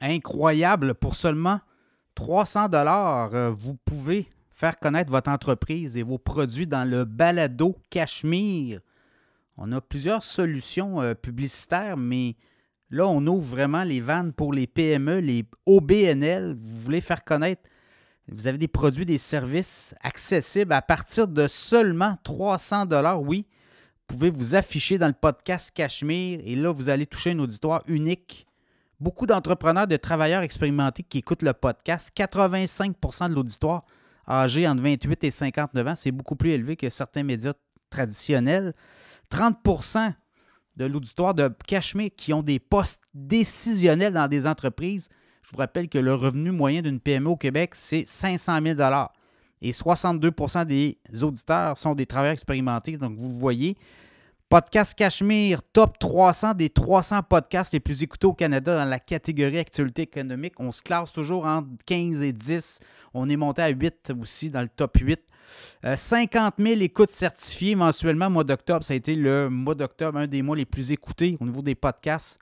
incroyable. Pour seulement 300 dollars, euh, vous pouvez faire connaître votre entreprise et vos produits dans le balado Cachemire. On a plusieurs solutions euh, publicitaires, mais là, on ouvre vraiment les vannes pour les PME, les OBNL. Vous voulez faire connaître, vous avez des produits, des services accessibles à partir de seulement 300 dollars. Oui, vous pouvez vous afficher dans le podcast Cachemire et là, vous allez toucher un auditoire unique. Beaucoup d'entrepreneurs, de travailleurs expérimentés qui écoutent le podcast, 85% de l'auditoire âgé entre 28 et 59 ans, c'est beaucoup plus élevé que certains médias traditionnels. 30% de l'auditoire de Cachemire qui ont des postes décisionnels dans des entreprises. Je vous rappelle que le revenu moyen d'une PME au Québec, c'est 500 000 et 62% des auditeurs sont des travailleurs expérimentés. Donc, vous voyez, Podcast Cachemire, top 300 des 300 podcasts les plus écoutés au Canada dans la catégorie actualité économique. On se classe toujours entre 15 et 10. On est monté à 8 aussi dans le top 8. 50 000 écoutes certifiées mensuellement au mois d'octobre. Ça a été le mois d'octobre, un des mois les plus écoutés au niveau des podcasts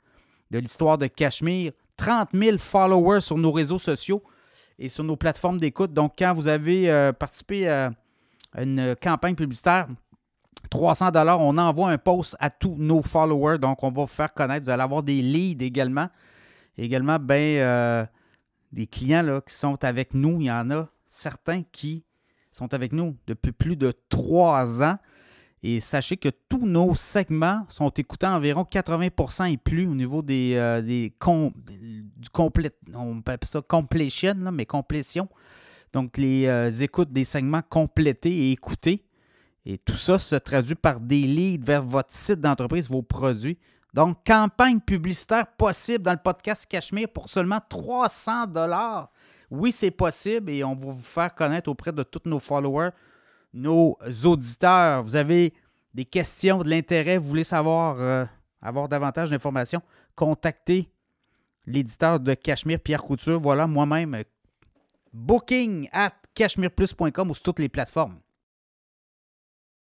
de l'histoire de Cachemire. 30 000 followers sur nos réseaux sociaux et sur nos plateformes d'écoute. Donc, quand vous avez euh, participé à une campagne publicitaire, 300 dollars, on envoie un post à tous nos followers. Donc, on va vous faire connaître. Vous allez avoir des leads également. Également, ben, euh, des clients là, qui sont avec nous. Il y en a certains qui sont avec nous depuis plus de trois ans. Et sachez que tous nos segments sont écoutés environ 80% et plus au niveau des, euh, des du complet, on appelle ça completion, mais complétion. Donc, les euh, écoutes des segments complétés et écoutés. Et tout ça se traduit par des leads vers votre site d'entreprise, vos produits. Donc, campagne publicitaire possible dans le podcast Cachemire pour seulement 300 dollars. Oui, c'est possible et on va vous faire connaître auprès de tous nos followers, nos auditeurs. Vous avez des questions, de l'intérêt, vous voulez savoir, euh, avoir davantage d'informations, contactez l'éditeur de Cachemire, Pierre Couture. Voilà, moi-même, booking at cachemireplus.com ou sur toutes les plateformes.